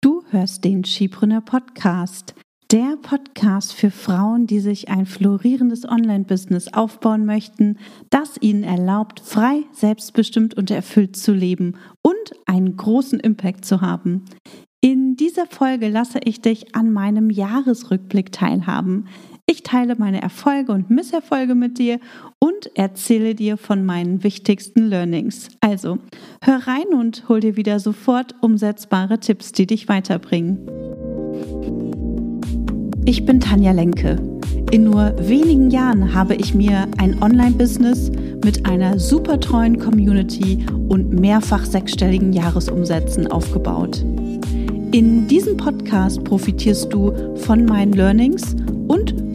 Du hörst den Skipreneur Podcast, der Podcast für Frauen, die sich ein florierendes Online-Business aufbauen möchten, das ihnen erlaubt, frei, selbstbestimmt und erfüllt zu leben und einen großen Impact zu haben. In dieser Folge lasse ich dich an meinem Jahresrückblick teilhaben. Ich teile meine Erfolge und Misserfolge mit dir und erzähle dir von meinen wichtigsten Learnings. Also, hör rein und hol dir wieder sofort umsetzbare Tipps, die dich weiterbringen. Ich bin Tanja Lenke. In nur wenigen Jahren habe ich mir ein Online-Business mit einer super treuen Community und mehrfach sechsstelligen Jahresumsätzen aufgebaut. In diesem Podcast profitierst du von meinen Learnings und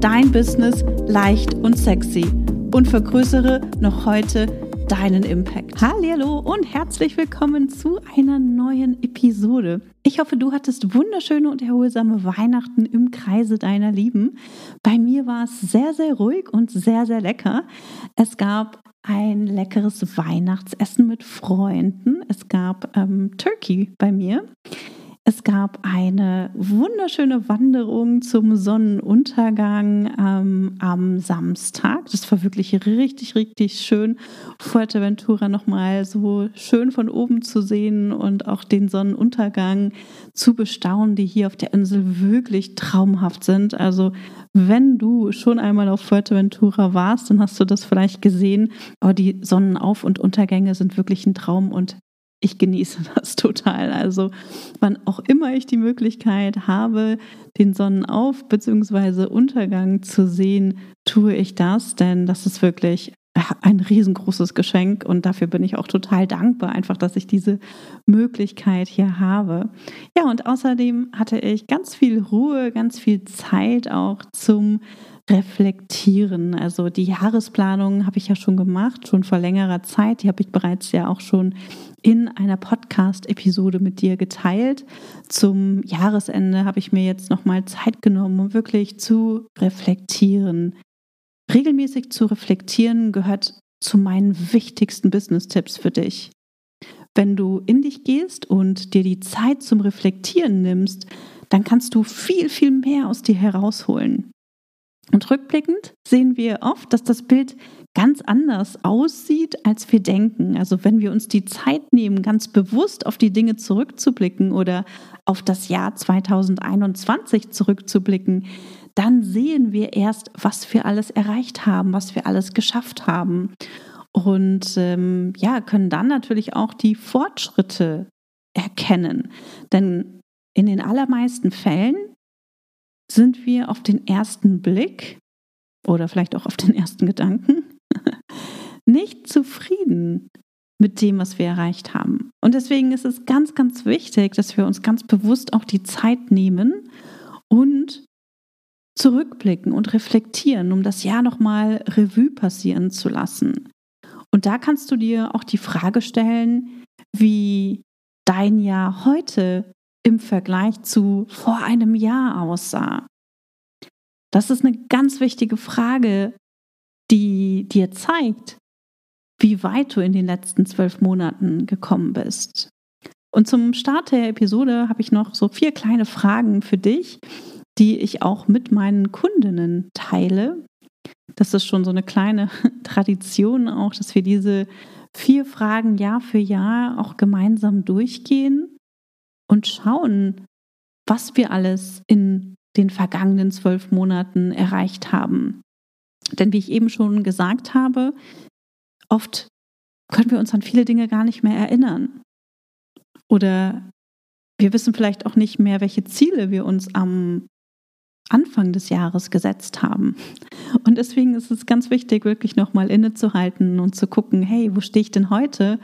dein Business leicht und sexy und vergrößere noch heute deinen Impact. Hallo und herzlich willkommen zu einer neuen Episode. Ich hoffe, du hattest wunderschöne und erholsame Weihnachten im Kreise deiner Lieben. Bei mir war es sehr, sehr ruhig und sehr, sehr lecker. Es gab ein leckeres Weihnachtsessen mit Freunden. Es gab ähm, Turkey bei mir. Es gab eine wunderschöne Wanderung zum Sonnenuntergang ähm, am Samstag. Das war wirklich richtig, richtig schön. Fuerteventura nochmal so schön von oben zu sehen und auch den Sonnenuntergang zu bestaunen, die hier auf der Insel wirklich traumhaft sind. Also wenn du schon einmal auf Fuerteventura warst, dann hast du das vielleicht gesehen. Aber die Sonnenauf- und Untergänge sind wirklich ein Traum und ich genieße das total. Also wann auch immer ich die Möglichkeit habe, den Sonnenauf- bzw. Untergang zu sehen, tue ich das, denn das ist wirklich ein riesengroßes Geschenk und dafür bin ich auch total dankbar, einfach, dass ich diese Möglichkeit hier habe. Ja, und außerdem hatte ich ganz viel Ruhe, ganz viel Zeit auch zum reflektieren. Also die Jahresplanung habe ich ja schon gemacht, schon vor längerer Zeit. Die habe ich bereits ja auch schon in einer Podcast-Episode mit dir geteilt. Zum Jahresende habe ich mir jetzt nochmal Zeit genommen, um wirklich zu reflektieren. Regelmäßig zu reflektieren gehört zu meinen wichtigsten Business-Tipps für dich. Wenn du in dich gehst und dir die Zeit zum Reflektieren nimmst, dann kannst du viel, viel mehr aus dir herausholen. Und rückblickend sehen wir oft, dass das Bild ganz anders aussieht, als wir denken. Also wenn wir uns die Zeit nehmen, ganz bewusst auf die Dinge zurückzublicken oder auf das Jahr 2021 zurückzublicken, dann sehen wir erst, was wir alles erreicht haben, was wir alles geschafft haben. Und ähm, ja, können dann natürlich auch die Fortschritte erkennen. Denn in den allermeisten Fällen sind wir auf den ersten Blick oder vielleicht auch auf den ersten Gedanken nicht zufrieden mit dem, was wir erreicht haben. Und deswegen ist es ganz, ganz wichtig, dass wir uns ganz bewusst auch die Zeit nehmen und zurückblicken und reflektieren, um das Jahr nochmal Revue passieren zu lassen. Und da kannst du dir auch die Frage stellen, wie dein Jahr heute im Vergleich zu vor einem Jahr aussah? Das ist eine ganz wichtige Frage, die dir zeigt, wie weit du in den letzten zwölf Monaten gekommen bist. Und zum Start der Episode habe ich noch so vier kleine Fragen für dich, die ich auch mit meinen Kundinnen teile. Das ist schon so eine kleine Tradition auch, dass wir diese vier Fragen Jahr für Jahr auch gemeinsam durchgehen und schauen, was wir alles in den vergangenen zwölf Monaten erreicht haben. Denn wie ich eben schon gesagt habe, oft können wir uns an viele Dinge gar nicht mehr erinnern. Oder wir wissen vielleicht auch nicht mehr, welche Ziele wir uns am Anfang des Jahres gesetzt haben. Und deswegen ist es ganz wichtig, wirklich nochmal innezuhalten und zu gucken, hey, wo stehe ich denn heute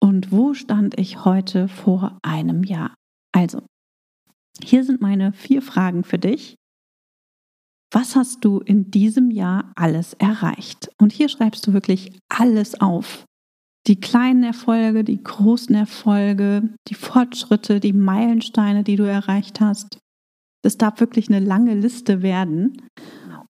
und wo stand ich heute vor einem Jahr? Also, Hier sind meine vier Fragen für dich. Was hast du in diesem Jahr alles erreicht? Und hier schreibst du wirklich alles auf. Die kleinen Erfolge, die großen Erfolge, die Fortschritte, die Meilensteine, die du erreicht hast. Das darf wirklich eine lange Liste werden.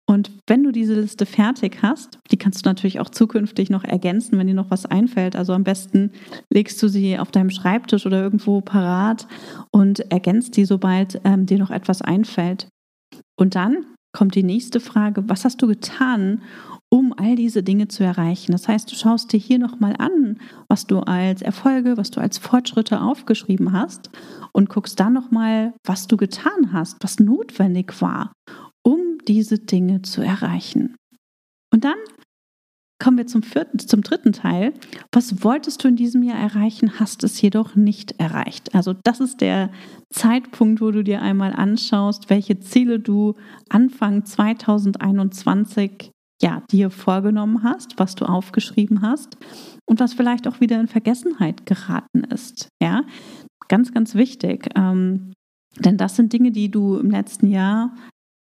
Und wenn du diese Liste fertig hast, die kannst du natürlich auch zukünftig noch ergänzen, wenn dir noch was einfällt. Also am besten legst du sie auf deinem Schreibtisch oder irgendwo parat und ergänzt die, sobald ähm, dir noch etwas einfällt. Und dann kommt die nächste Frage, was hast du getan, um all diese Dinge zu erreichen? Das heißt, du schaust dir hier nochmal an, was du als Erfolge, was du als Fortschritte aufgeschrieben hast und guckst dann nochmal, was du getan hast, was notwendig war, um diese Dinge zu erreichen. Und dann kommen wir zum vierten, zum dritten Teil. Was wolltest du in diesem Jahr erreichen, hast es jedoch nicht erreicht. Also das ist der Zeitpunkt, wo du dir einmal anschaust, welche Ziele du Anfang 2021 ja, dir vorgenommen hast, was du aufgeschrieben hast und was vielleicht auch wieder in Vergessenheit geraten ist. Ja, ganz, ganz wichtig. Ähm, denn das sind Dinge, die du im letzten Jahr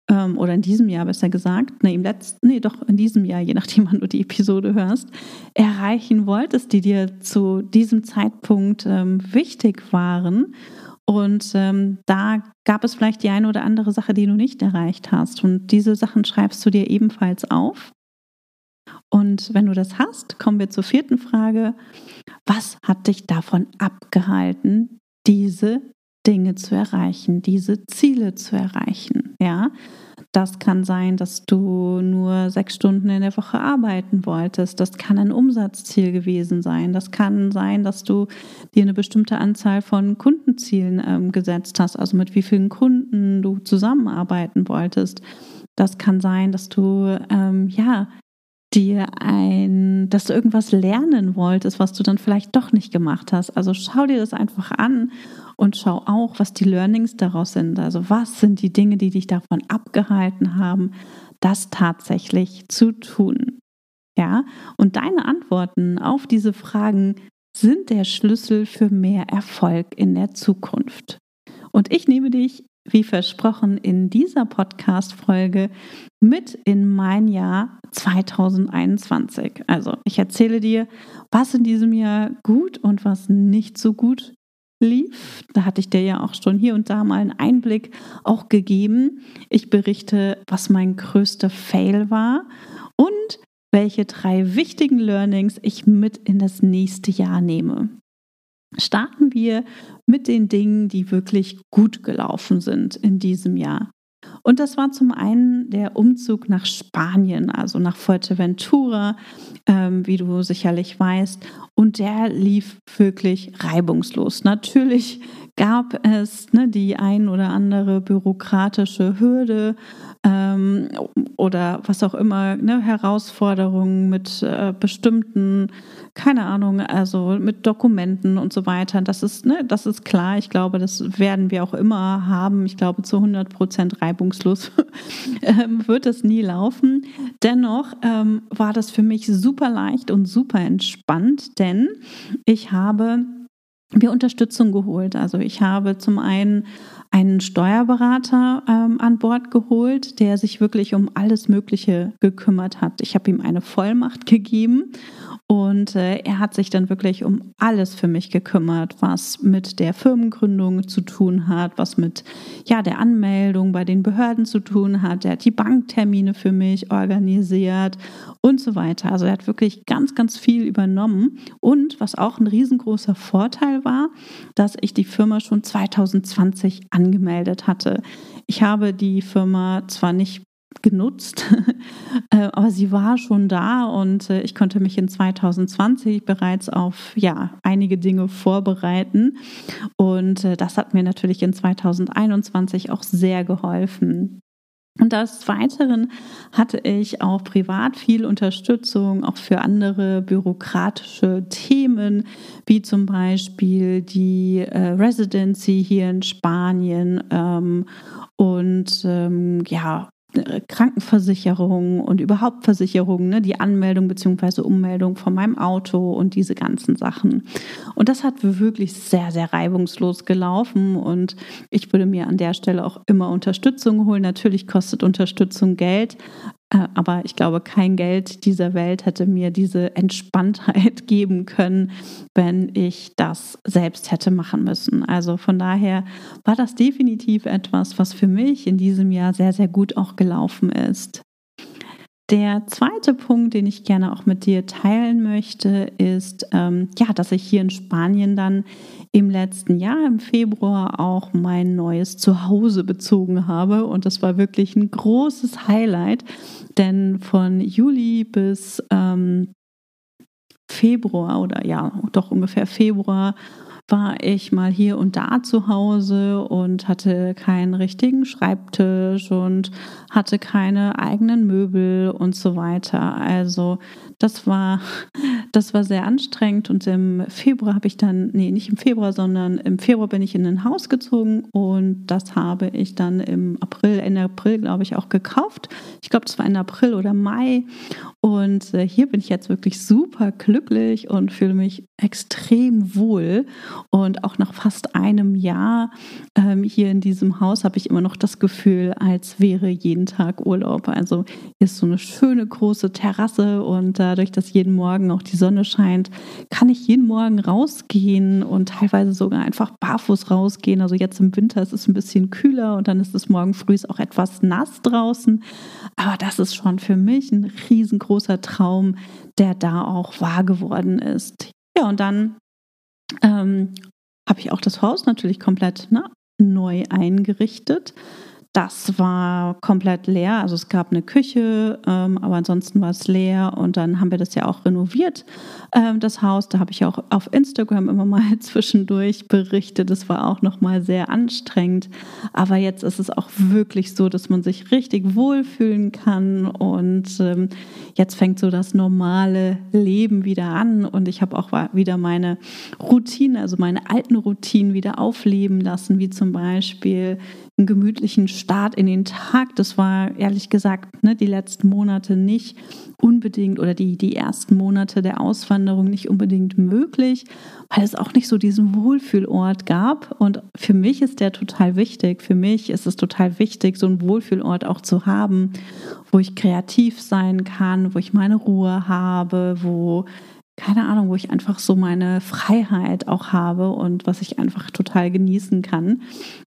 ähm, oder in diesem Jahr besser gesagt, nee, im letzten, nee, doch in diesem Jahr, je nachdem, wann du die Episode hörst, erreichen wolltest, die dir zu diesem Zeitpunkt ähm, wichtig waren. Und ähm, da gab es vielleicht die eine oder andere Sache, die du nicht erreicht hast. Und diese Sachen schreibst du dir ebenfalls auf. Und wenn du das hast, kommen wir zur vierten Frage. Was hat dich davon abgehalten, diese Dinge zu erreichen, diese Ziele zu erreichen. Ja, das kann sein, dass du nur sechs Stunden in der Woche arbeiten wolltest. Das kann ein Umsatzziel gewesen sein. Das kann sein, dass du dir eine bestimmte Anzahl von Kundenzielen ähm, gesetzt hast, also mit wie vielen Kunden du zusammenarbeiten wolltest. Das kann sein, dass du ähm, ja dir ein, dass du irgendwas lernen wolltest, was du dann vielleicht doch nicht gemacht hast. Also schau dir das einfach an und schau auch, was die Learnings daraus sind. Also was sind die Dinge, die dich davon abgehalten haben, das tatsächlich zu tun. Ja, und deine Antworten auf diese Fragen sind der Schlüssel für mehr Erfolg in der Zukunft. Und ich nehme dich wie versprochen, in dieser Podcast-Folge mit in mein Jahr 2021. Also, ich erzähle dir, was in diesem Jahr gut und was nicht so gut lief. Da hatte ich dir ja auch schon hier und da mal einen Einblick auch gegeben. Ich berichte, was mein größter Fail war und welche drei wichtigen Learnings ich mit in das nächste Jahr nehme starten wir mit den Dingen, die wirklich gut gelaufen sind in diesem Jahr. Und das war zum einen der Umzug nach Spanien, also nach Fuerteventura, ähm, wie du sicherlich weißt. Und der lief wirklich reibungslos. Natürlich gab es ne, die ein oder andere bürokratische Hürde ähm, oder was auch immer, ne, Herausforderungen mit äh, bestimmten, keine Ahnung, also mit Dokumenten und so weiter. Das ist, ne, das ist klar. Ich glaube, das werden wir auch immer haben. Ich glaube, zu 100 Prozent reibungslos ähm, wird es nie laufen. Dennoch ähm, war das für mich super leicht und super entspannt, denn ich habe mir Unterstützung geholt. Also ich habe zum einen einen Steuerberater ähm, an Bord geholt, der sich wirklich um alles Mögliche gekümmert hat. Ich habe ihm eine Vollmacht gegeben und äh, er hat sich dann wirklich um alles für mich gekümmert, was mit der Firmengründung zu tun hat, was mit ja, der Anmeldung bei den Behörden zu tun hat. Er hat die Banktermine für mich organisiert und so weiter. Also er hat wirklich ganz, ganz viel übernommen. Und was auch ein riesengroßer Vorteil war, dass ich die Firma schon 2020 angemeldet hatte. Ich habe die Firma zwar nicht genutzt, äh, aber sie war schon da und äh, ich konnte mich in 2020 bereits auf ja einige Dinge vorbereiten und äh, das hat mir natürlich in 2021 auch sehr geholfen. Und des Weiteren hatte ich auch privat viel Unterstützung, auch für andere bürokratische Themen, wie zum Beispiel die äh, Residency hier in Spanien ähm, und ähm, ja, Krankenversicherung und überhaupt Versicherungen, ne, die Anmeldung bzw. Ummeldung von meinem Auto und diese ganzen Sachen. Und das hat wirklich sehr, sehr reibungslos gelaufen und ich würde mir an der Stelle auch immer Unterstützung holen. Natürlich kostet Unterstützung Geld, äh, aber ich glaube, kein Geld dieser Welt hätte mir diese Entspanntheit geben können, wenn ich das selbst hätte machen müssen. Also von daher war das definitiv etwas, was für mich in diesem Jahr sehr, sehr gut auch gelaufen ist. Der zweite Punkt, den ich gerne auch mit dir teilen möchte, ist, ähm, ja, dass ich hier in Spanien dann im letzten Jahr im Februar auch mein neues Zuhause bezogen habe. Und das war wirklich ein großes Highlight, denn von Juli bis ähm, Februar oder ja, doch ungefähr Februar war ich mal hier und da zu Hause und hatte keinen richtigen Schreibtisch und hatte keine eigenen Möbel und so weiter. Also das war, das war sehr anstrengend und im Februar habe ich dann, nee, nicht im Februar, sondern im Februar bin ich in ein Haus gezogen und das habe ich dann im April, Ende April, glaube ich, auch gekauft. Ich glaube, das war Ende April oder Mai und äh, hier bin ich jetzt wirklich super glücklich und fühle mich extrem wohl und auch nach fast einem Jahr ähm, hier in diesem Haus habe ich immer noch das Gefühl, als wäre jeden Tag Urlaub. Also hier ist so eine schöne große Terrasse und dadurch, dass jeden Morgen auch die Sonne scheint, kann ich jeden Morgen rausgehen und teilweise sogar einfach barfuß rausgehen. Also jetzt im Winter ist es ein bisschen kühler und dann ist es morgen früh auch etwas nass draußen. Aber das ist schon für mich ein riesengroßer Traum, der da auch wahr geworden ist. Ja, und dann ähm, habe ich auch das Haus natürlich komplett ne, neu eingerichtet. Das war komplett leer. Also es gab eine Küche, ähm, aber ansonsten war es leer. Und dann haben wir das ja auch renoviert, ähm, das Haus. Da habe ich auch auf Instagram immer mal zwischendurch berichtet. Das war auch nochmal sehr anstrengend. Aber jetzt ist es auch wirklich so, dass man sich richtig wohlfühlen kann. Und ähm, jetzt fängt so das normale Leben wieder an. Und ich habe auch wieder meine Routine, also meine alten Routinen wieder aufleben lassen, wie zum Beispiel einen gemütlichen Start in den Tag. Das war ehrlich gesagt ne, die letzten Monate nicht unbedingt oder die, die ersten Monate der Auswanderung nicht unbedingt möglich, weil es auch nicht so diesen Wohlfühlort gab. Und für mich ist der total wichtig. Für mich ist es total wichtig, so einen Wohlfühlort auch zu haben, wo ich kreativ sein kann, wo ich meine Ruhe habe, wo keine Ahnung, wo ich einfach so meine Freiheit auch habe und was ich einfach total genießen kann.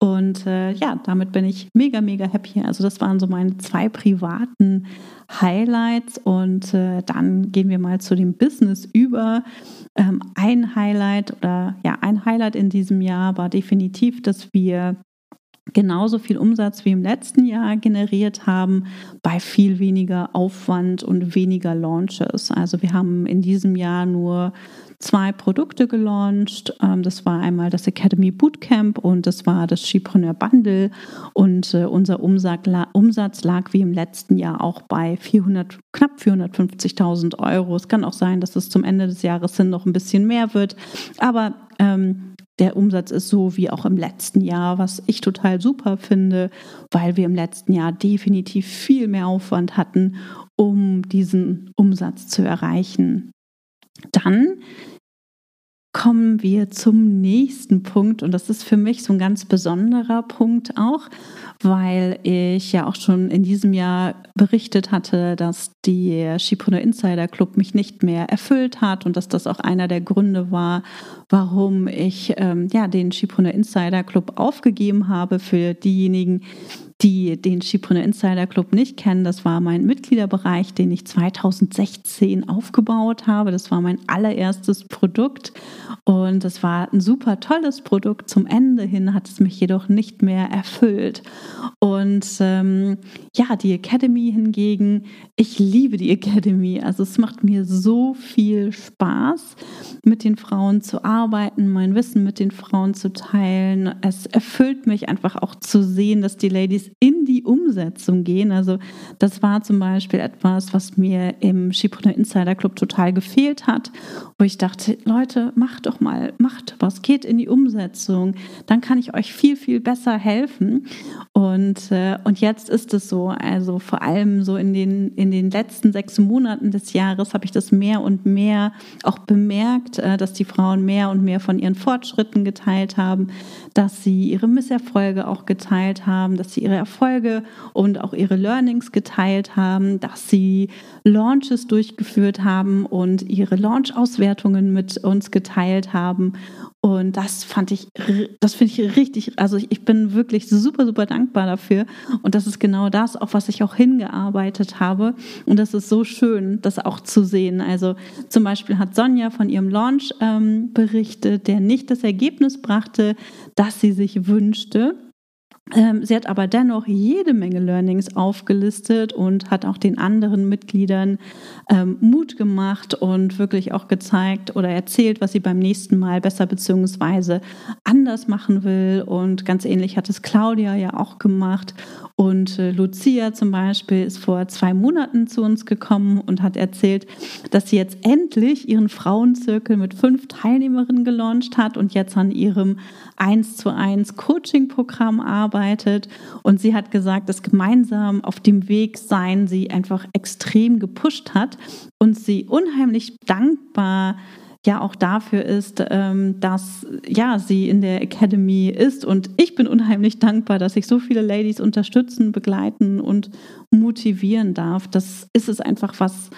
Und äh, ja, damit bin ich mega, mega happy. Also das waren so meine zwei privaten Highlights. Und äh, dann gehen wir mal zu dem Business über. Ähm, ein Highlight oder ja, ein Highlight in diesem Jahr war definitiv, dass wir genauso viel Umsatz wie im letzten Jahr generiert haben, bei viel weniger Aufwand und weniger Launches. Also wir haben in diesem Jahr nur zwei Produkte gelauncht. Ähm, das war einmal das Academy Bootcamp und das war das Skipreneur Bundle. Und äh, unser Umsatz lag wie im letzten Jahr auch bei 400, knapp 450.000 Euro. Es kann auch sein, dass es zum Ende des Jahres hin noch ein bisschen mehr wird. Aber ähm, der Umsatz ist so wie auch im letzten Jahr, was ich total super finde, weil wir im letzten Jahr definitiv viel mehr Aufwand hatten, um diesen Umsatz zu erreichen. Dann kommen wir zum nächsten Punkt und das ist für mich so ein ganz besonderer Punkt auch, weil ich ja auch schon in diesem Jahr berichtet hatte, dass der Schipreneur Insider Club mich nicht mehr erfüllt hat und dass das auch einer der Gründe war, warum ich ähm, ja den Schipreneur Insider Club aufgegeben habe für diejenigen, die den Schipreneur Insider Club nicht kennen, das war mein Mitgliederbereich, den ich 2016 aufgebaut habe. Das war mein allererstes Produkt und das war ein super tolles Produkt. Zum Ende hin hat es mich jedoch nicht mehr erfüllt. Und ähm, ja, die Academy hingegen, ich liebe die Academy. Also es macht mir so viel Spaß, mit den Frauen zu arbeiten, mein Wissen mit den Frauen zu teilen. Es erfüllt mich einfach auch zu sehen, dass die Ladies in die Umsetzung gehen. Also das war zum Beispiel etwas, was mir im Schipreneur Insider Club total gefehlt hat, wo ich dachte, Leute, macht doch mal, macht was, geht in die Umsetzung, dann kann ich euch viel, viel besser helfen. Äh, und jetzt ist es so, also vor allem so in den, in den letzten sechs Monaten des Jahres habe ich das mehr und mehr auch bemerkt, äh, dass die Frauen mehr und mehr von ihren Fortschritten geteilt haben, dass sie ihre Misserfolge auch geteilt haben, dass sie ihre Erfolge und auch ihre Learnings geteilt haben, dass sie Launches durchgeführt haben und ihre Launch-Auswertungen mit uns geteilt haben. Und das fand ich, das finde ich richtig, also ich bin wirklich super, super dankbar dafür. Und das ist genau das, auf was ich auch hingearbeitet habe. Und das ist so schön, das auch zu sehen. Also zum Beispiel hat Sonja von ihrem Launch ähm, berichtet, der nicht das Ergebnis brachte, das sie sich wünschte. Ähm, sie hat aber dennoch jede Menge Learnings aufgelistet und hat auch den anderen Mitgliedern ähm, Mut gemacht und wirklich auch gezeigt oder erzählt, was sie beim nächsten Mal besser bzw. anders machen will. Und ganz ähnlich hat es Claudia ja auch gemacht. Und äh, Lucia zum Beispiel ist vor zwei Monaten zu uns gekommen und hat erzählt, dass sie jetzt endlich ihren Frauenzirkel mit fünf Teilnehmerinnen gelauncht hat und jetzt an ihrem 1 zu 1 Coaching-Programm arbeitet. Und sie hat gesagt, dass gemeinsam auf dem Weg sein sie einfach extrem gepusht hat und sie unheimlich dankbar ja auch dafür ist, ähm, dass ja sie in der Academy ist und ich bin unheimlich dankbar, dass ich so viele Ladies unterstützen, begleiten und motivieren darf. Das ist es einfach was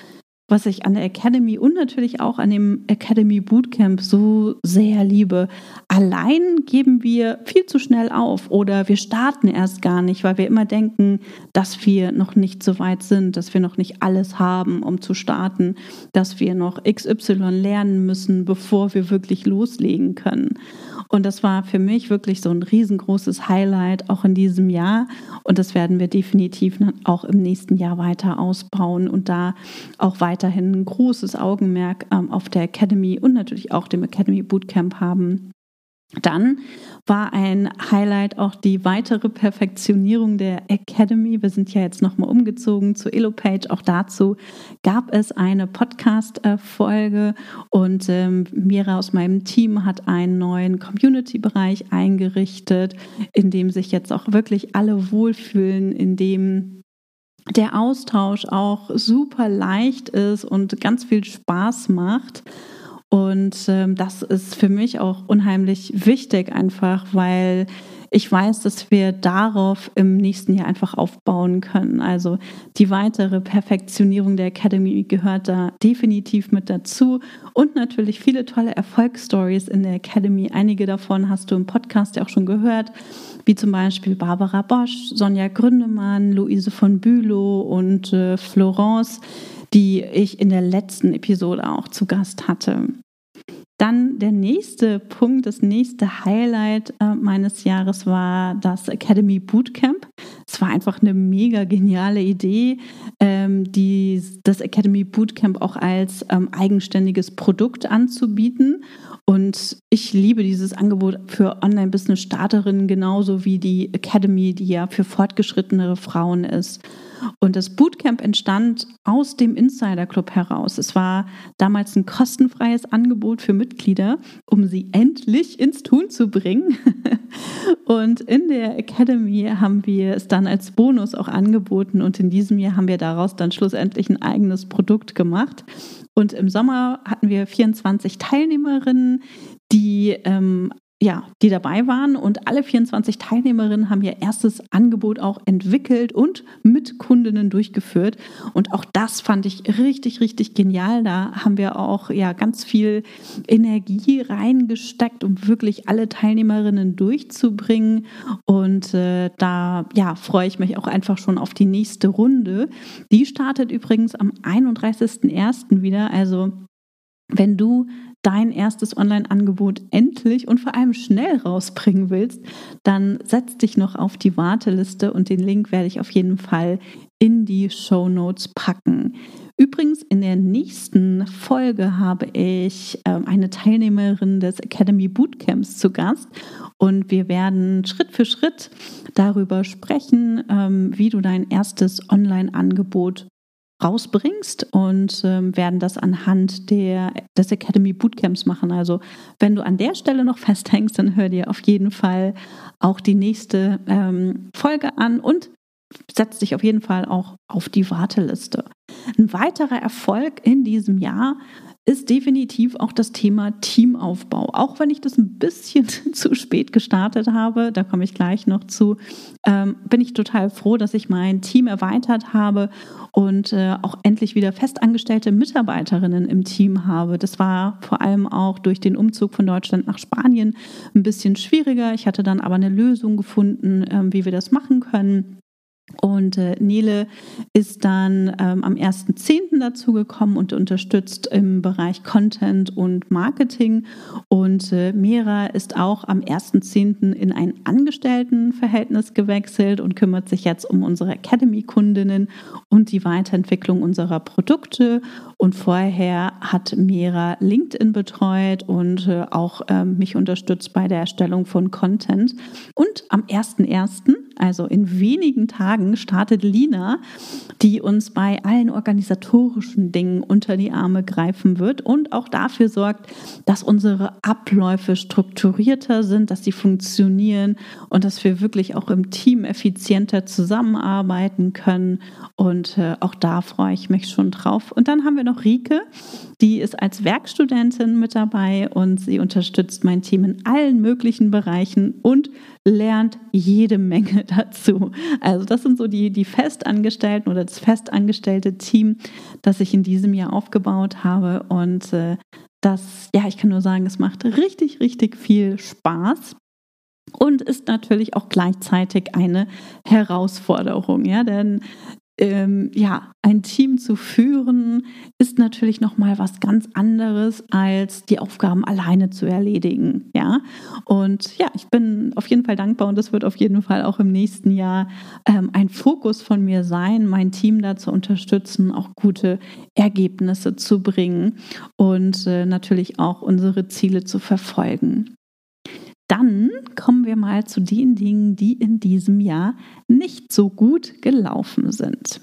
was ich an der Academy und natürlich auch an dem Academy Bootcamp so sehr liebe. Allein geben wir viel zu schnell auf oder wir starten erst gar nicht, weil wir immer denken, dass wir noch nicht so weit sind, dass wir noch nicht alles haben, um zu starten, dass wir noch XY lernen müssen, bevor wir wirklich loslegen können. Und das war für mich wirklich so ein riesengroßes Highlight auch in diesem Jahr. Und das werden wir definitiv auch im nächsten Jahr weiter ausbauen und da auch weiterhin ein großes Augenmerk ähm, auf der Academy und natürlich auch dem Academy Bootcamp haben. Dann war ein Highlight auch die weitere Perfektionierung der Academy. Wir sind ja jetzt nochmal umgezogen zu Elopage. Auch dazu gab es eine Podcast-Folge und ähm, Mira aus meinem Team hat einen neuen Community-Bereich eingerichtet, in dem sich jetzt auch wirklich alle wohlfühlen, in dem der Austausch auch super leicht ist und ganz viel Spaß macht. Und ähm, das ist für mich auch unheimlich wichtig, einfach weil ich weiß, dass wir darauf im nächsten Jahr einfach aufbauen können. Also die weitere Perfektionierung der Academy gehört da definitiv mit dazu und natürlich viele tolle Erfolgsstories in der Academy. Einige davon hast du im Podcast ja auch schon gehört, wie zum Beispiel Barbara Bosch, Sonja Gründemann, Luise von Bülow und äh, Florence die ich in der letzten Episode auch zu Gast hatte. Dann der nächste Punkt, das nächste Highlight äh, meines Jahres war das Academy Bootcamp. Es war einfach eine mega geniale Idee, ähm, die, das Academy Bootcamp auch als ähm, eigenständiges Produkt anzubieten. Und ich liebe dieses Angebot für Online-Business-Starterinnen genauso wie die Academy, die ja für fortgeschrittenere Frauen ist. Und das Bootcamp entstand aus dem Insider Club heraus. Es war damals ein kostenfreies Angebot für Mitglieder, um sie endlich ins Tun zu bringen. Und in der Academy haben wir es dann als Bonus auch angeboten und in diesem Jahr haben wir daraus dann schlussendlich ein eigenes Produkt gemacht. Und im Sommer hatten wir 24 Teilnehmerinnen, die ähm, ja, die dabei waren und alle 24 Teilnehmerinnen haben ihr erstes Angebot auch entwickelt und mit Kundinnen durchgeführt. Und auch das fand ich richtig, richtig genial. Da haben wir auch ja ganz viel Energie reingesteckt, um wirklich alle Teilnehmerinnen durchzubringen. Und äh, da ja, freue ich mich auch einfach schon auf die nächste Runde. Die startet übrigens am 31.01. wieder. Also wenn du dein erstes Online-Angebot endlich und vor allem schnell rausbringen willst, dann setz dich noch auf die Warteliste und den Link werde ich auf jeden Fall in die Show Notes packen. Übrigens, in der nächsten Folge habe ich ähm, eine Teilnehmerin des Academy Bootcamps zu Gast und wir werden Schritt für Schritt darüber sprechen, ähm, wie du dein erstes Online-Angebot rausbringst und ähm, werden das anhand der, des Academy Bootcamps machen. Also wenn du an der Stelle noch festhängst, dann hör dir auf jeden Fall auch die nächste ähm, Folge an und setz dich auf jeden Fall auch auf die Warteliste. Ein weiterer Erfolg in diesem Jahr ist definitiv auch das Thema Teamaufbau. Auch wenn ich das ein bisschen zu spät gestartet habe, da komme ich gleich noch zu, ähm, bin ich total froh, dass ich mein Team erweitert habe und äh, auch endlich wieder festangestellte Mitarbeiterinnen im Team habe. Das war vor allem auch durch den Umzug von Deutschland nach Spanien ein bisschen schwieriger. Ich hatte dann aber eine Lösung gefunden, äh, wie wir das machen können. Und äh, Nele ist dann ähm, am 1.10. dazugekommen und unterstützt im Bereich Content und Marketing. Und äh, Mira ist auch am 1.10. in ein Angestelltenverhältnis gewechselt und kümmert sich jetzt um unsere Academy-Kundinnen und die Weiterentwicklung unserer Produkte. Und vorher hat Mira LinkedIn betreut und äh, auch ähm, mich unterstützt bei der Erstellung von Content. Und am 1.1 also in wenigen Tagen, startet Lina, die uns bei allen organisatorischen Dingen unter die Arme greifen wird und auch dafür sorgt, dass unsere Abläufe strukturierter sind, dass sie funktionieren und dass wir wirklich auch im Team effizienter zusammenarbeiten können. Und äh, auch da freue ich mich schon drauf. Und dann haben wir noch Rike, die ist als Werkstudentin mit dabei und sie unterstützt mein Team in allen möglichen Bereichen und lernt jede Menge dazu. Also das sind so die, die Festangestellten oder das festangestellte Team, das ich in diesem Jahr aufgebaut habe. Und äh, das, ja, ich kann nur sagen, es macht richtig, richtig viel Spaß und ist natürlich auch gleichzeitig eine Herausforderung, ja, denn ähm, ja, ein Team zu führen ist natürlich noch mal was ganz anderes als die Aufgaben alleine zu erledigen, ja. Und ja, ich bin auf jeden Fall dankbar und das wird auf jeden Fall auch im nächsten Jahr ähm, ein Fokus von mir sein, mein Team da zu unterstützen, auch gute Ergebnisse zu bringen und äh, natürlich auch unsere Ziele zu verfolgen. Dann kommen wir mal zu den Dingen, die in diesem Jahr nicht so gut gelaufen sind.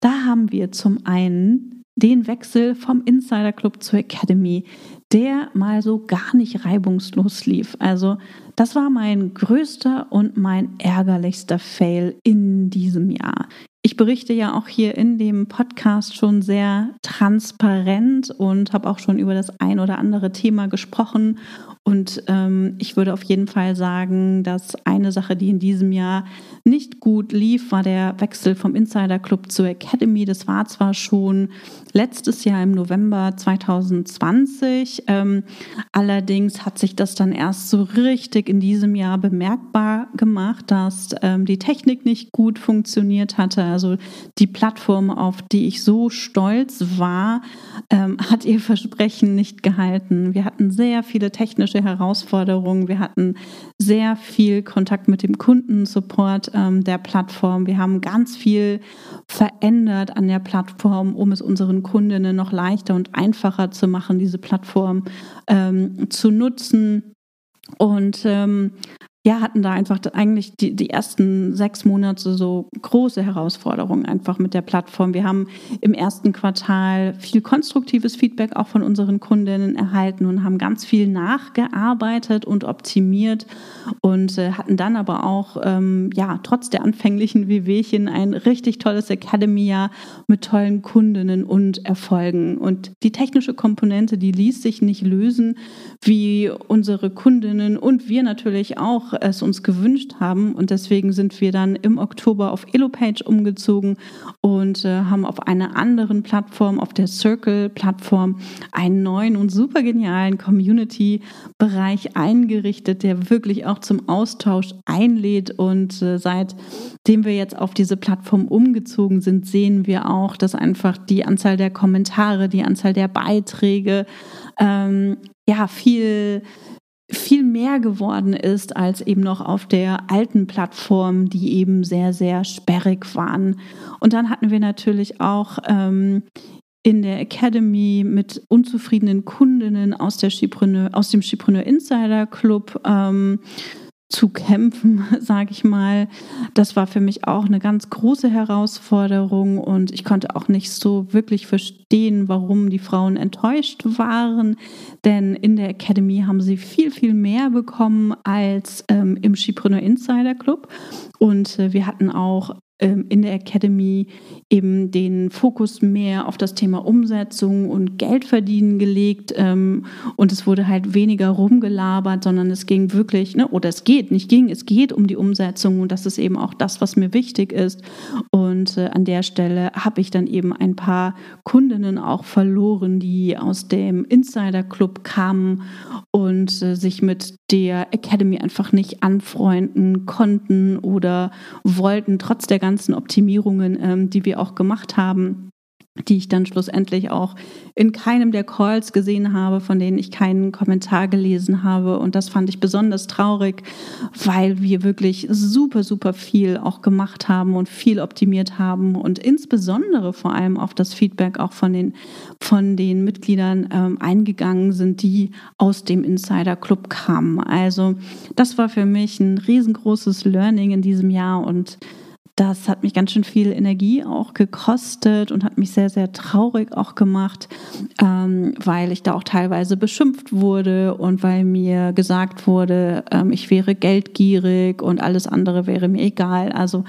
Da haben wir zum einen den Wechsel vom Insider Club zur Academy, der mal so gar nicht reibungslos lief. Also das war mein größter und mein ärgerlichster Fail in diesem Jahr. Ich berichte ja auch hier in dem Podcast schon sehr transparent und habe auch schon über das ein oder andere Thema gesprochen und ähm, ich würde auf jeden Fall sagen, dass eine Sache, die in diesem Jahr nicht gut lief, war der Wechsel vom Insider Club zur Academy. Das war zwar schon letztes Jahr im November 2020, ähm, allerdings hat sich das dann erst so richtig in diesem Jahr bemerkbar gemacht, dass ähm, die Technik nicht gut funktioniert hatte. Also die Plattform, auf die ich so stolz war, ähm, hat ihr Versprechen nicht gehalten. Wir hatten sehr viele technische Herausforderungen. Wir hatten sehr viel Kontakt mit dem Kundensupport ähm, der Plattform. Wir haben ganz viel verändert an der Plattform, um es unseren Kundinnen noch leichter und einfacher zu machen, diese Plattform ähm, zu nutzen. Und ähm, ja, hatten da einfach eigentlich die, die ersten sechs Monate so große Herausforderungen einfach mit der Plattform. Wir haben im ersten Quartal viel konstruktives Feedback auch von unseren Kundinnen erhalten und haben ganz viel nachgearbeitet und optimiert und äh, hatten dann aber auch, ähm, ja, trotz der anfänglichen Wehwehchen ein richtig tolles Academy-Jahr mit tollen Kundinnen und Erfolgen. Und die technische Komponente, die ließ sich nicht lösen, wie unsere Kundinnen und wir natürlich auch es uns gewünscht haben. Und deswegen sind wir dann im Oktober auf Elopage umgezogen und äh, haben auf einer anderen Plattform, auf der Circle-Plattform, einen neuen und super genialen Community-Bereich eingerichtet, der wirklich auch zum Austausch einlädt. Und äh, seitdem wir jetzt auf diese Plattform umgezogen sind, sehen wir auch, dass einfach die Anzahl der Kommentare, die Anzahl der Beiträge, ähm, ja, viel viel mehr geworden ist als eben noch auf der alten Plattform, die eben sehr, sehr sperrig waren. Und dann hatten wir natürlich auch ähm, in der Academy mit unzufriedenen Kundinnen aus, der aus dem Chipreneur Insider Club ähm, zu kämpfen, sage ich mal. Das war für mich auch eine ganz große Herausforderung und ich konnte auch nicht so wirklich verstehen, warum die Frauen enttäuscht waren, denn in der Academy haben sie viel, viel mehr bekommen als ähm, im Skipreneur Insider Club und äh, wir hatten auch in der Academy eben den Fokus mehr auf das Thema Umsetzung und Geldverdienen gelegt ähm, und es wurde halt weniger rumgelabert, sondern es ging wirklich, ne, oder es geht, nicht ging, es geht um die Umsetzung und das ist eben auch das, was mir wichtig ist. Und äh, an der Stelle habe ich dann eben ein paar Kundinnen auch verloren, die aus dem Insider Club kamen und äh, sich mit der Academy einfach nicht anfreunden konnten oder wollten, trotz der ganzen Optimierungen, ähm, die wir auch gemacht haben, die ich dann schlussendlich auch in keinem der Calls gesehen habe, von denen ich keinen Kommentar gelesen habe. Und das fand ich besonders traurig, weil wir wirklich super, super viel auch gemacht haben und viel optimiert haben und insbesondere vor allem auf das Feedback auch von den, von den Mitgliedern ähm, eingegangen sind, die aus dem Insider Club kamen. Also das war für mich ein riesengroßes Learning in diesem Jahr und das hat mich ganz schön viel Energie auch gekostet und hat mich sehr, sehr traurig auch gemacht, ähm, weil ich da auch teilweise beschimpft wurde und weil mir gesagt wurde, ähm, ich wäre geldgierig und alles andere wäre mir egal. Also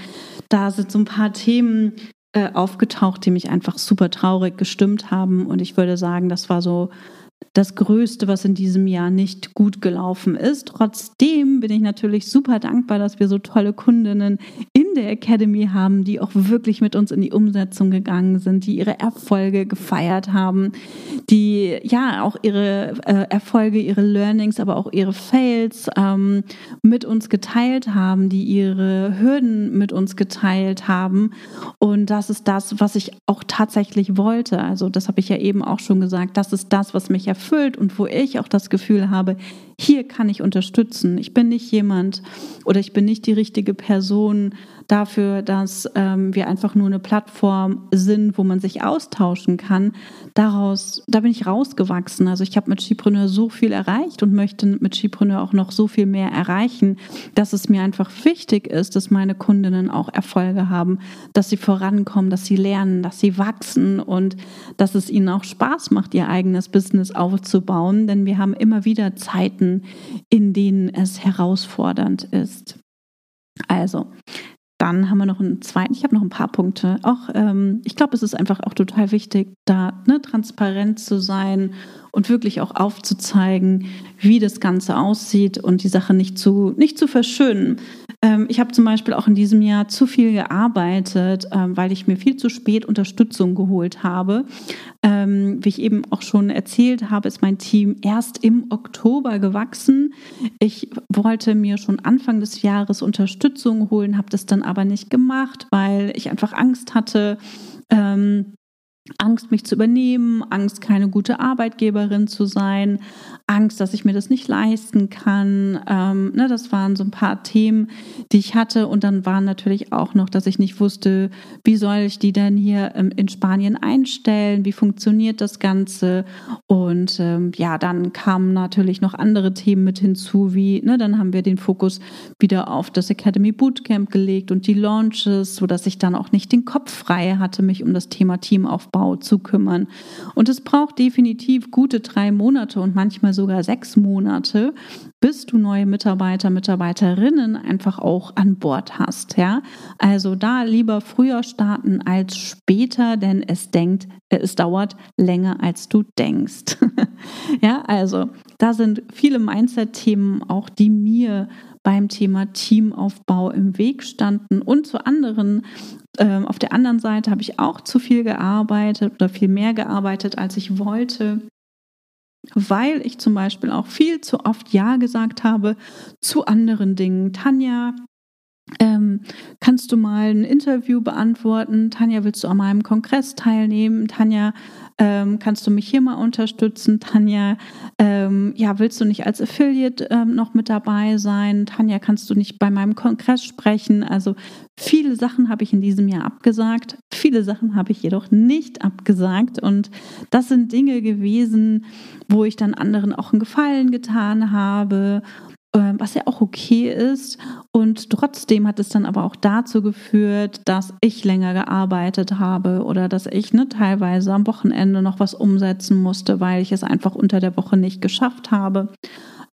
da sind so ein paar Themen äh, aufgetaucht, die mich einfach super traurig gestimmt haben. Und ich würde sagen, das war so das Größte, was in diesem Jahr nicht gut gelaufen ist. Trotzdem bin ich natürlich super dankbar, dass wir so tolle Kundinnen in der Academy haben, die auch wirklich mit uns in die Umsetzung gegangen sind, die ihre Erfolge gefeiert haben, die ja auch ihre äh, Erfolge, ihre Learnings, aber auch ihre Fails ähm, mit uns geteilt haben, die ihre Hürden mit uns geteilt haben. Und das ist das, was ich auch tatsächlich wollte. Also das habe ich ja eben auch schon gesagt. Das ist das, was mich erfüllt erfüllt und wo ich auch das Gefühl habe, hier kann ich unterstützen. Ich bin nicht jemand oder ich bin nicht die richtige Person dafür, dass ähm, wir einfach nur eine Plattform sind, wo man sich austauschen kann. Daraus, da bin ich rausgewachsen. Also ich habe mit Skipreneur so viel erreicht und möchte mit Skipreneur auch noch so viel mehr erreichen, dass es mir einfach wichtig ist, dass meine Kundinnen auch Erfolge haben, dass sie vorankommen, dass sie lernen, dass sie wachsen und dass es ihnen auch Spaß macht, ihr eigenes Business aufzubauen. Denn wir haben immer wieder Zeiten, in denen es herausfordernd ist. Also, dann haben wir noch einen zweiten, ich habe noch ein paar Punkte. Auch ähm, ich glaube, es ist einfach auch total wichtig, da ne, transparent zu sein und wirklich auch aufzuzeigen, wie das Ganze aussieht und die Sache nicht zu, nicht zu verschönen. Ähm, ich habe zum Beispiel auch in diesem Jahr zu viel gearbeitet, ähm, weil ich mir viel zu spät Unterstützung geholt habe. Ähm, wie ich eben auch schon erzählt habe, ist mein Team erst im Oktober gewachsen. Ich wollte mir schon Anfang des Jahres Unterstützung holen, habe das dann aber nicht gemacht, weil ich einfach Angst hatte. Angst, mich zu übernehmen, Angst, keine gute Arbeitgeberin zu sein, Angst, dass ich mir das nicht leisten kann. Ähm, ne, das waren so ein paar Themen, die ich hatte. Und dann waren natürlich auch noch, dass ich nicht wusste, wie soll ich die denn hier ähm, in Spanien einstellen, wie funktioniert das Ganze. Und ähm, ja, dann kamen natürlich noch andere Themen mit hinzu, wie, ne, dann haben wir den Fokus wieder auf das Academy Bootcamp gelegt und die Launches, sodass ich dann auch nicht den Kopf frei hatte, mich um das Thema Teamaufbau zu kümmern. Und es braucht definitiv gute drei Monate und manchmal sogar sechs Monate, bis du neue Mitarbeiter, Mitarbeiterinnen einfach auch an Bord hast. Ja, also da lieber früher starten als später, denn es denkt, es dauert länger als du denkst. ja, also da sind viele Mindset-Themen auch, die mir beim Thema Teamaufbau im Weg standen und zu anderen. Ähm, auf der anderen Seite habe ich auch zu viel gearbeitet oder viel mehr gearbeitet, als ich wollte weil ich zum Beispiel auch viel zu oft Ja gesagt habe zu anderen Dingen. Tanja ähm, kannst du mal ein Interview beantworten? Tanja, willst du an meinem Kongress teilnehmen? Tanja, ähm, kannst du mich hier mal unterstützen? Tanja, ähm, ja, willst du nicht als Affiliate ähm, noch mit dabei sein? Tanja, kannst du nicht bei meinem Kongress sprechen? Also viele Sachen habe ich in diesem Jahr abgesagt, viele Sachen habe ich jedoch nicht abgesagt und das sind Dinge gewesen, wo ich dann anderen auch einen Gefallen getan habe was ja auch okay ist. Und trotzdem hat es dann aber auch dazu geführt, dass ich länger gearbeitet habe oder dass ich ne, teilweise am Wochenende noch was umsetzen musste, weil ich es einfach unter der Woche nicht geschafft habe.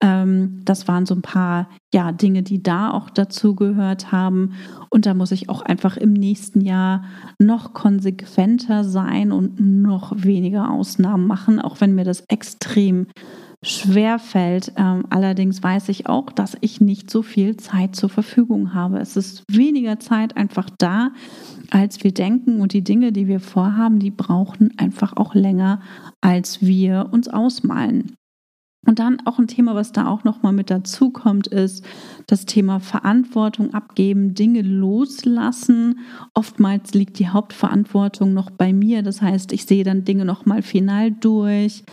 Ähm, das waren so ein paar ja, Dinge, die da auch dazu gehört haben. Und da muss ich auch einfach im nächsten Jahr noch konsequenter sein und noch weniger Ausnahmen machen, auch wenn mir das extrem schwer fällt. Ähm, allerdings weiß ich auch, dass ich nicht so viel Zeit zur Verfügung habe. Es ist weniger Zeit einfach da, als wir denken. Und die Dinge, die wir vorhaben, die brauchen einfach auch länger, als wir uns ausmalen. Und dann auch ein Thema, was da auch noch mal mit dazu kommt, ist das Thema Verantwortung abgeben, Dinge loslassen. Oftmals liegt die Hauptverantwortung noch bei mir. Das heißt, ich sehe dann Dinge noch mal final durch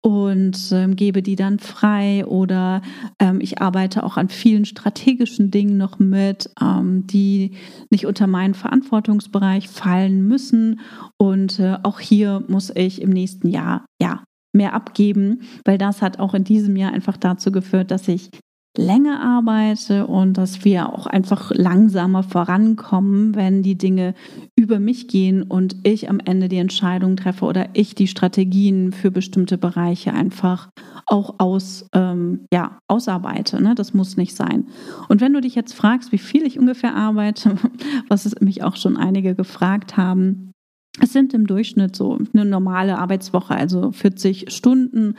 und ähm, gebe die dann frei oder ähm, ich arbeite auch an vielen strategischen Dingen noch mit, ähm, die nicht unter meinen Verantwortungsbereich fallen müssen. Und äh, auch hier muss ich im nächsten Jahr ja mehr abgeben, weil das hat auch in diesem Jahr einfach dazu geführt, dass ich länger arbeite und dass wir auch einfach langsamer vorankommen, wenn die Dinge über mich gehen und ich am Ende die Entscheidung treffe oder ich die Strategien für bestimmte Bereiche einfach auch aus, ähm, ja, ausarbeite. Ne? Das muss nicht sein. Und wenn du dich jetzt fragst, wie viel ich ungefähr arbeite, was es mich auch schon einige gefragt haben, es sind im Durchschnitt so eine normale Arbeitswoche, also 40 Stunden.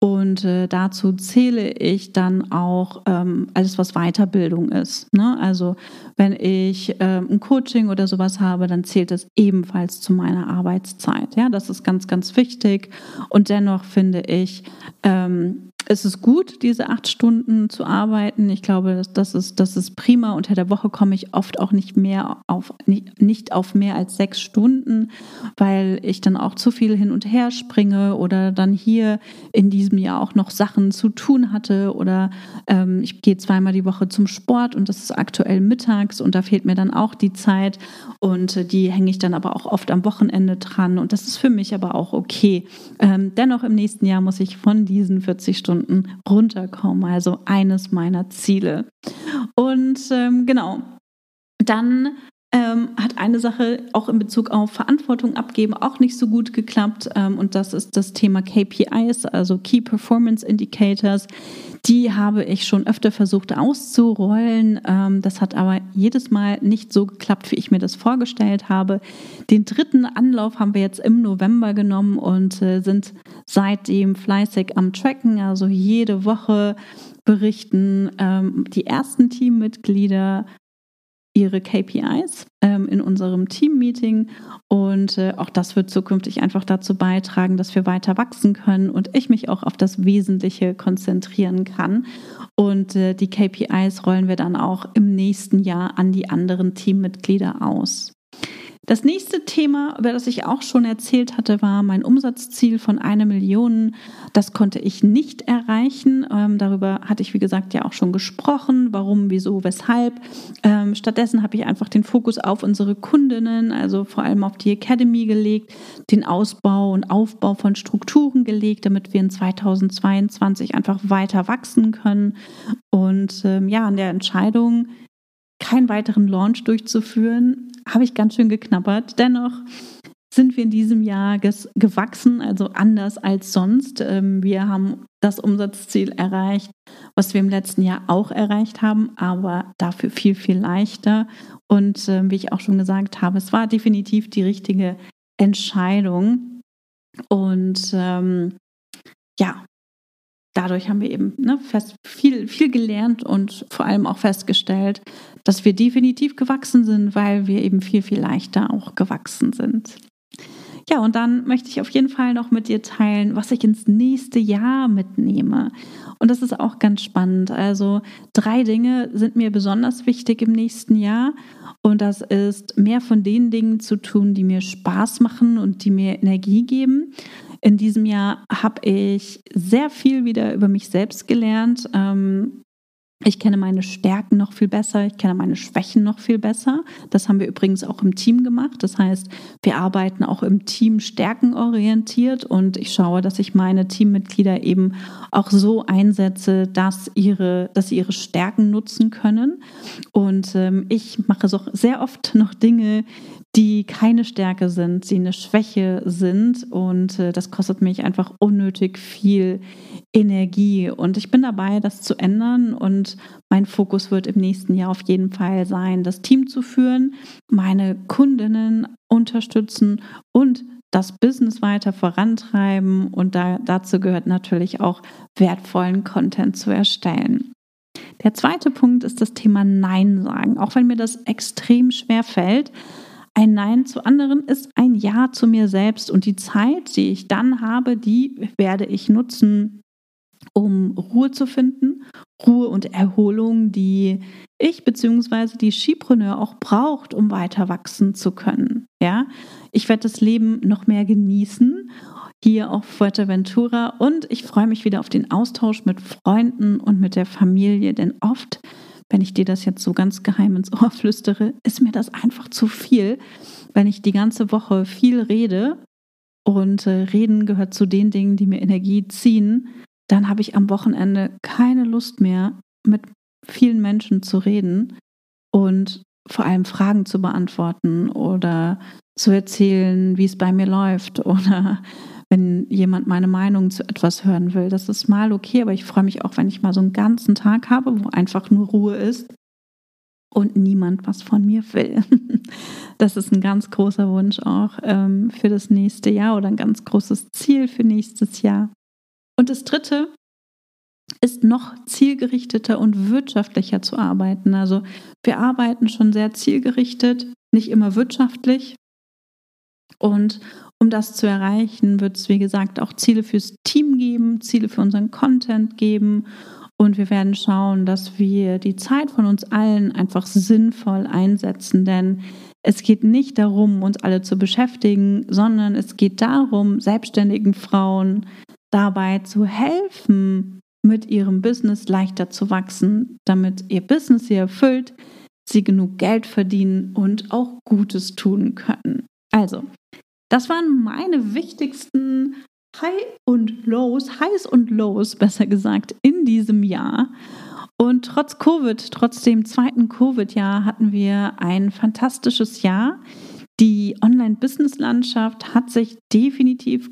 Und äh, dazu zähle ich dann auch ähm, alles, was Weiterbildung ist. Ne? Also wenn ich äh, ein Coaching oder sowas habe, dann zählt das ebenfalls zu meiner Arbeitszeit. Ja, das ist ganz, ganz wichtig. Und dennoch finde ich, ähm, es ist gut, diese acht Stunden zu arbeiten. Ich glaube, das, ist, das ist prima. Unter der Woche komme ich oft auch nicht mehr auf, nicht auf mehr als sechs Stunden, weil ich dann auch zu viel hin und her springe oder dann hier in diesem Jahr auch noch Sachen zu tun hatte oder ähm, ich gehe zweimal die Woche zum Sport und das ist aktuell mittags und da fehlt mir dann auch die Zeit und äh, die hänge ich dann aber auch oft am Wochenende dran und das ist für mich aber auch okay. Ähm, dennoch im nächsten Jahr muss ich von diesen 40 Stunden Stunden runterkommen. Also eines meiner Ziele. Und ähm, genau, dann ähm, hat eine Sache auch in Bezug auf Verantwortung abgeben auch nicht so gut geklappt. Ähm, und das ist das Thema KPIs, also Key Performance Indicators. Die habe ich schon öfter versucht auszurollen. Ähm, das hat aber jedes Mal nicht so geklappt, wie ich mir das vorgestellt habe. Den dritten Anlauf haben wir jetzt im November genommen und äh, sind seitdem fleißig am Tracken. Also jede Woche berichten ähm, die ersten Teammitglieder ihre KPIs ähm, in unserem Team-Meeting und äh, auch das wird zukünftig einfach dazu beitragen, dass wir weiter wachsen können und ich mich auch auf das Wesentliche konzentrieren kann. Und äh, die KPIs rollen wir dann auch im nächsten Jahr an die anderen Teammitglieder aus. Das nächste Thema, über das ich auch schon erzählt hatte, war mein Umsatzziel von einer Million. Das konnte ich nicht erreichen. Ähm, darüber hatte ich, wie gesagt, ja auch schon gesprochen. Warum, wieso, weshalb. Ähm, stattdessen habe ich einfach den Fokus auf unsere Kundinnen, also vor allem auf die Academy gelegt, den Ausbau und Aufbau von Strukturen gelegt, damit wir in 2022 einfach weiter wachsen können. Und ähm, ja, an der Entscheidung, keinen weiteren Launch durchzuführen, habe ich ganz schön geknabbert. Dennoch sind wir in diesem Jahr gewachsen, also anders als sonst. Ähm, wir haben das Umsatzziel erreicht, was wir im letzten Jahr auch erreicht haben, aber dafür viel, viel leichter. Und ähm, wie ich auch schon gesagt habe, es war definitiv die richtige Entscheidung. Und ähm, ja, dadurch haben wir eben ne, fest, viel, viel gelernt und vor allem auch festgestellt, dass wir definitiv gewachsen sind, weil wir eben viel, viel leichter auch gewachsen sind. Ja, und dann möchte ich auf jeden Fall noch mit dir teilen, was ich ins nächste Jahr mitnehme. Und das ist auch ganz spannend. Also drei Dinge sind mir besonders wichtig im nächsten Jahr. Und das ist mehr von den Dingen zu tun, die mir Spaß machen und die mir Energie geben. In diesem Jahr habe ich sehr viel wieder über mich selbst gelernt. Ähm, ich kenne meine Stärken noch viel besser, ich kenne meine Schwächen noch viel besser. Das haben wir übrigens auch im Team gemacht. Das heißt, wir arbeiten auch im Team stärkenorientiert und ich schaue, dass ich meine Teammitglieder eben auch so einsetze, dass, ihre, dass sie ihre Stärken nutzen können. Und ähm, ich mache so sehr oft noch Dinge, die keine Stärke sind, die eine Schwäche sind. Und äh, das kostet mich einfach unnötig viel Energie. Und ich bin dabei, das zu ändern. Und mein Fokus wird im nächsten Jahr auf jeden Fall sein, das Team zu führen, meine Kundinnen unterstützen und das Business weiter vorantreiben. Und da, dazu gehört natürlich auch wertvollen Content zu erstellen. Der zweite Punkt ist das Thema Nein sagen. Auch wenn mir das extrem schwer fällt, ein Nein zu anderen ist ein Ja zu mir selbst und die Zeit, die ich dann habe, die werde ich nutzen, um Ruhe zu finden, Ruhe und Erholung, die ich bzw. die Skipreneur auch braucht, um weiter wachsen zu können. Ja, ich werde das Leben noch mehr genießen hier auf Fuerteventura und ich freue mich wieder auf den Austausch mit Freunden und mit der Familie, denn oft wenn ich dir das jetzt so ganz geheim ins Ohr flüstere, ist mir das einfach zu viel, wenn ich die ganze Woche viel rede und äh, reden gehört zu den Dingen, die mir Energie ziehen, dann habe ich am Wochenende keine Lust mehr, mit vielen Menschen zu reden und vor allem Fragen zu beantworten oder zu erzählen, wie es bei mir läuft oder wenn jemand meine Meinung zu etwas hören will. Das ist mal okay, aber ich freue mich auch, wenn ich mal so einen ganzen Tag habe, wo einfach nur Ruhe ist und niemand was von mir will. Das ist ein ganz großer Wunsch auch ähm, für das nächste Jahr oder ein ganz großes Ziel für nächstes Jahr. Und das Dritte ist noch zielgerichteter und wirtschaftlicher zu arbeiten. Also wir arbeiten schon sehr zielgerichtet, nicht immer wirtschaftlich. Und um das zu erreichen, wird es, wie gesagt, auch Ziele fürs Team geben, Ziele für unseren Content geben. Und wir werden schauen, dass wir die Zeit von uns allen einfach sinnvoll einsetzen. Denn es geht nicht darum, uns alle zu beschäftigen, sondern es geht darum, selbstständigen Frauen dabei zu helfen, mit ihrem Business leichter zu wachsen, damit ihr Business sie erfüllt, sie genug Geld verdienen und auch Gutes tun können. Also, das waren meine wichtigsten High und Lows, Highs und Lows, besser gesagt, in diesem Jahr. Und trotz Covid, trotz dem zweiten Covid-Jahr, hatten wir ein fantastisches Jahr. Die Online-Business-Landschaft hat sich definitiv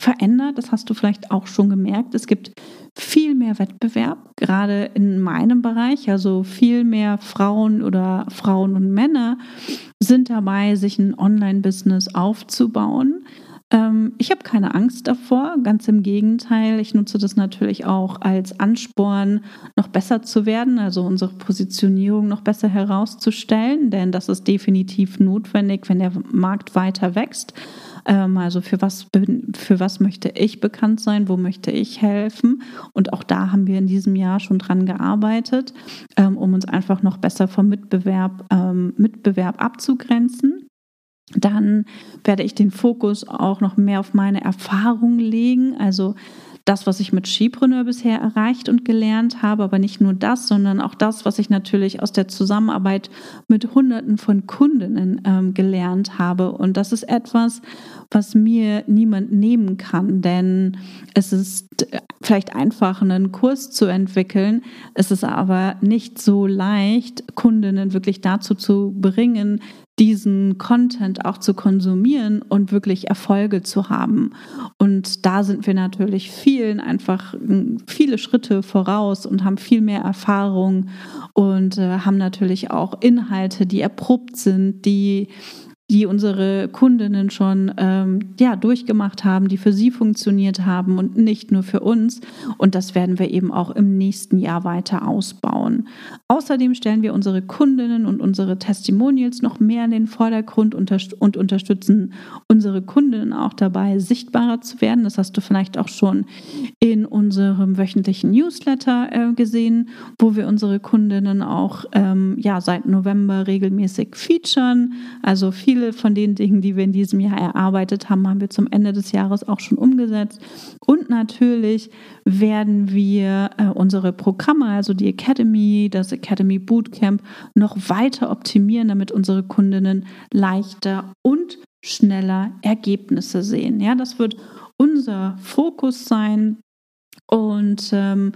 verändert. Das hast du vielleicht auch schon gemerkt. Es gibt viel mehr Wettbewerb, gerade in meinem Bereich. Also viel mehr Frauen oder Frauen und Männer sind dabei, sich ein Online-Business aufzubauen. Ähm, ich habe keine Angst davor, ganz im Gegenteil. Ich nutze das natürlich auch als Ansporn, noch besser zu werden, also unsere Positionierung noch besser herauszustellen, denn das ist definitiv notwendig, wenn der Markt weiter wächst. Ähm, also für was, für was möchte ich bekannt sein, wo möchte ich helfen? Und auch da haben wir in diesem Jahr schon dran gearbeitet, ähm, um uns einfach noch besser vom Mitbewerb, ähm, Mitbewerb abzugrenzen. Dann werde ich den Fokus auch noch mehr auf meine Erfahrung legen. Also das, was ich mit Skipreneur bisher erreicht und gelernt habe, aber nicht nur das, sondern auch das, was ich natürlich aus der Zusammenarbeit mit Hunderten von Kundinnen ähm, gelernt habe. Und das ist etwas, was mir niemand nehmen kann, denn es ist vielleicht einfach, einen Kurs zu entwickeln. Es ist aber nicht so leicht, Kundinnen wirklich dazu zu bringen, diesen Content auch zu konsumieren und wirklich Erfolge zu haben. Und da sind wir natürlich vielen einfach hm, viele Schritte voraus und haben viel mehr Erfahrung und äh, haben natürlich auch Inhalte, die erprobt sind, die die unsere Kundinnen schon ähm, ja, durchgemacht haben, die für sie funktioniert haben und nicht nur für uns. Und das werden wir eben auch im nächsten Jahr weiter ausbauen. Außerdem stellen wir unsere Kundinnen und unsere Testimonials noch mehr in den Vordergrund und unterstützen unsere Kundinnen auch dabei, sichtbarer zu werden. Das hast du vielleicht auch schon in unserem wöchentlichen Newsletter äh, gesehen, wo wir unsere Kundinnen auch ähm, ja, seit November regelmäßig featuren. Also viel viele von den Dingen, die wir in diesem Jahr erarbeitet haben, haben wir zum Ende des Jahres auch schon umgesetzt. Und natürlich werden wir äh, unsere Programme, also die Academy, das Academy Bootcamp, noch weiter optimieren, damit unsere Kundinnen leichter und schneller Ergebnisse sehen. Ja, das wird unser Fokus sein. Und ähm,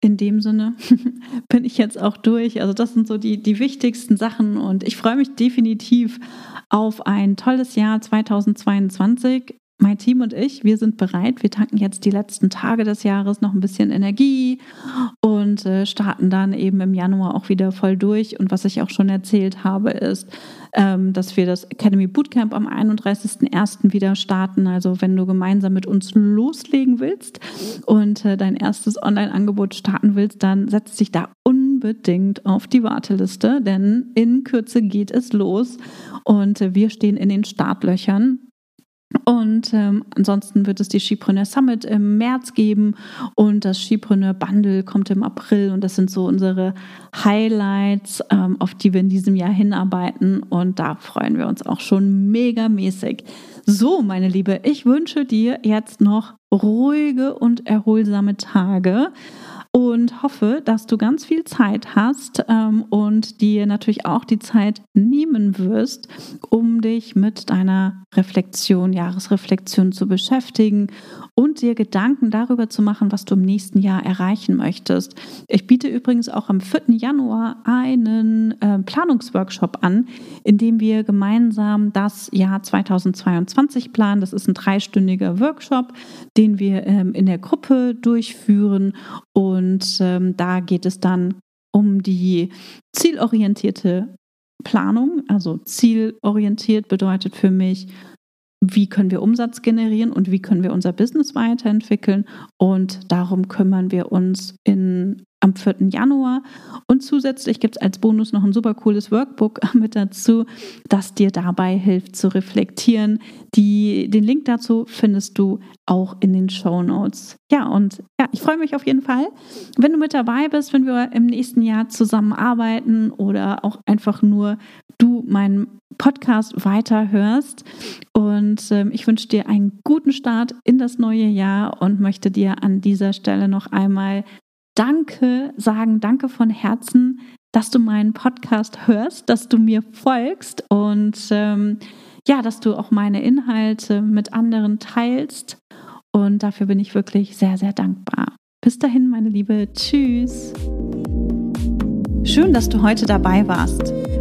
in dem Sinne bin ich jetzt auch durch. Also das sind so die, die wichtigsten Sachen und ich freue mich definitiv auf ein tolles Jahr 2022 mein Team und ich, wir sind bereit. Wir tanken jetzt die letzten Tage des Jahres noch ein bisschen Energie und äh, starten dann eben im Januar auch wieder voll durch. Und was ich auch schon erzählt habe, ist, ähm, dass wir das Academy Bootcamp am 31.01. wieder starten. Also wenn du gemeinsam mit uns loslegen willst und äh, dein erstes Online-Angebot starten willst, dann setz dich da unbedingt auf die Warteliste, denn in Kürze geht es los und äh, wir stehen in den Startlöchern. Und ähm, ansonsten wird es die Skipreneur Summit im März geben. Und das Skipreneur Bundle kommt im April. Und das sind so unsere Highlights, ähm, auf die wir in diesem Jahr hinarbeiten. Und da freuen wir uns auch schon megamäßig. So, meine Liebe, ich wünsche dir jetzt noch ruhige und erholsame Tage und hoffe, dass du ganz viel Zeit hast ähm, und dir natürlich auch die Zeit nehmen wirst, um dich mit deiner Reflexion, Jahresreflexion zu beschäftigen und dir Gedanken darüber zu machen, was du im nächsten Jahr erreichen möchtest. Ich biete übrigens auch am 4. Januar einen äh, Planungsworkshop an, in dem wir gemeinsam das Jahr 2022 planen. Das ist ein dreistündiger Workshop, den wir ähm, in der Gruppe durchführen und ähm, da geht es dann um die zielorientierte Planung. Also zielorientiert bedeutet für mich, wie können wir Umsatz generieren und wie können wir unser Business weiterentwickeln. Und darum kümmern wir uns in am 4. Januar. Und zusätzlich gibt es als Bonus noch ein super cooles Workbook mit dazu, das dir dabei hilft zu reflektieren. Die, den Link dazu findest du auch in den Show Notes. Ja, und ja, ich freue mich auf jeden Fall, wenn du mit dabei bist, wenn wir im nächsten Jahr zusammenarbeiten oder auch einfach nur du meinen Podcast weiterhörst. Und ähm, ich wünsche dir einen guten Start in das neue Jahr und möchte dir an dieser Stelle noch einmal Danke sagen, danke von Herzen, dass du meinen Podcast hörst, dass du mir folgst und ähm, ja, dass du auch meine Inhalte mit anderen teilst. Und dafür bin ich wirklich sehr, sehr dankbar. Bis dahin, meine Liebe. Tschüss. Schön, dass du heute dabei warst.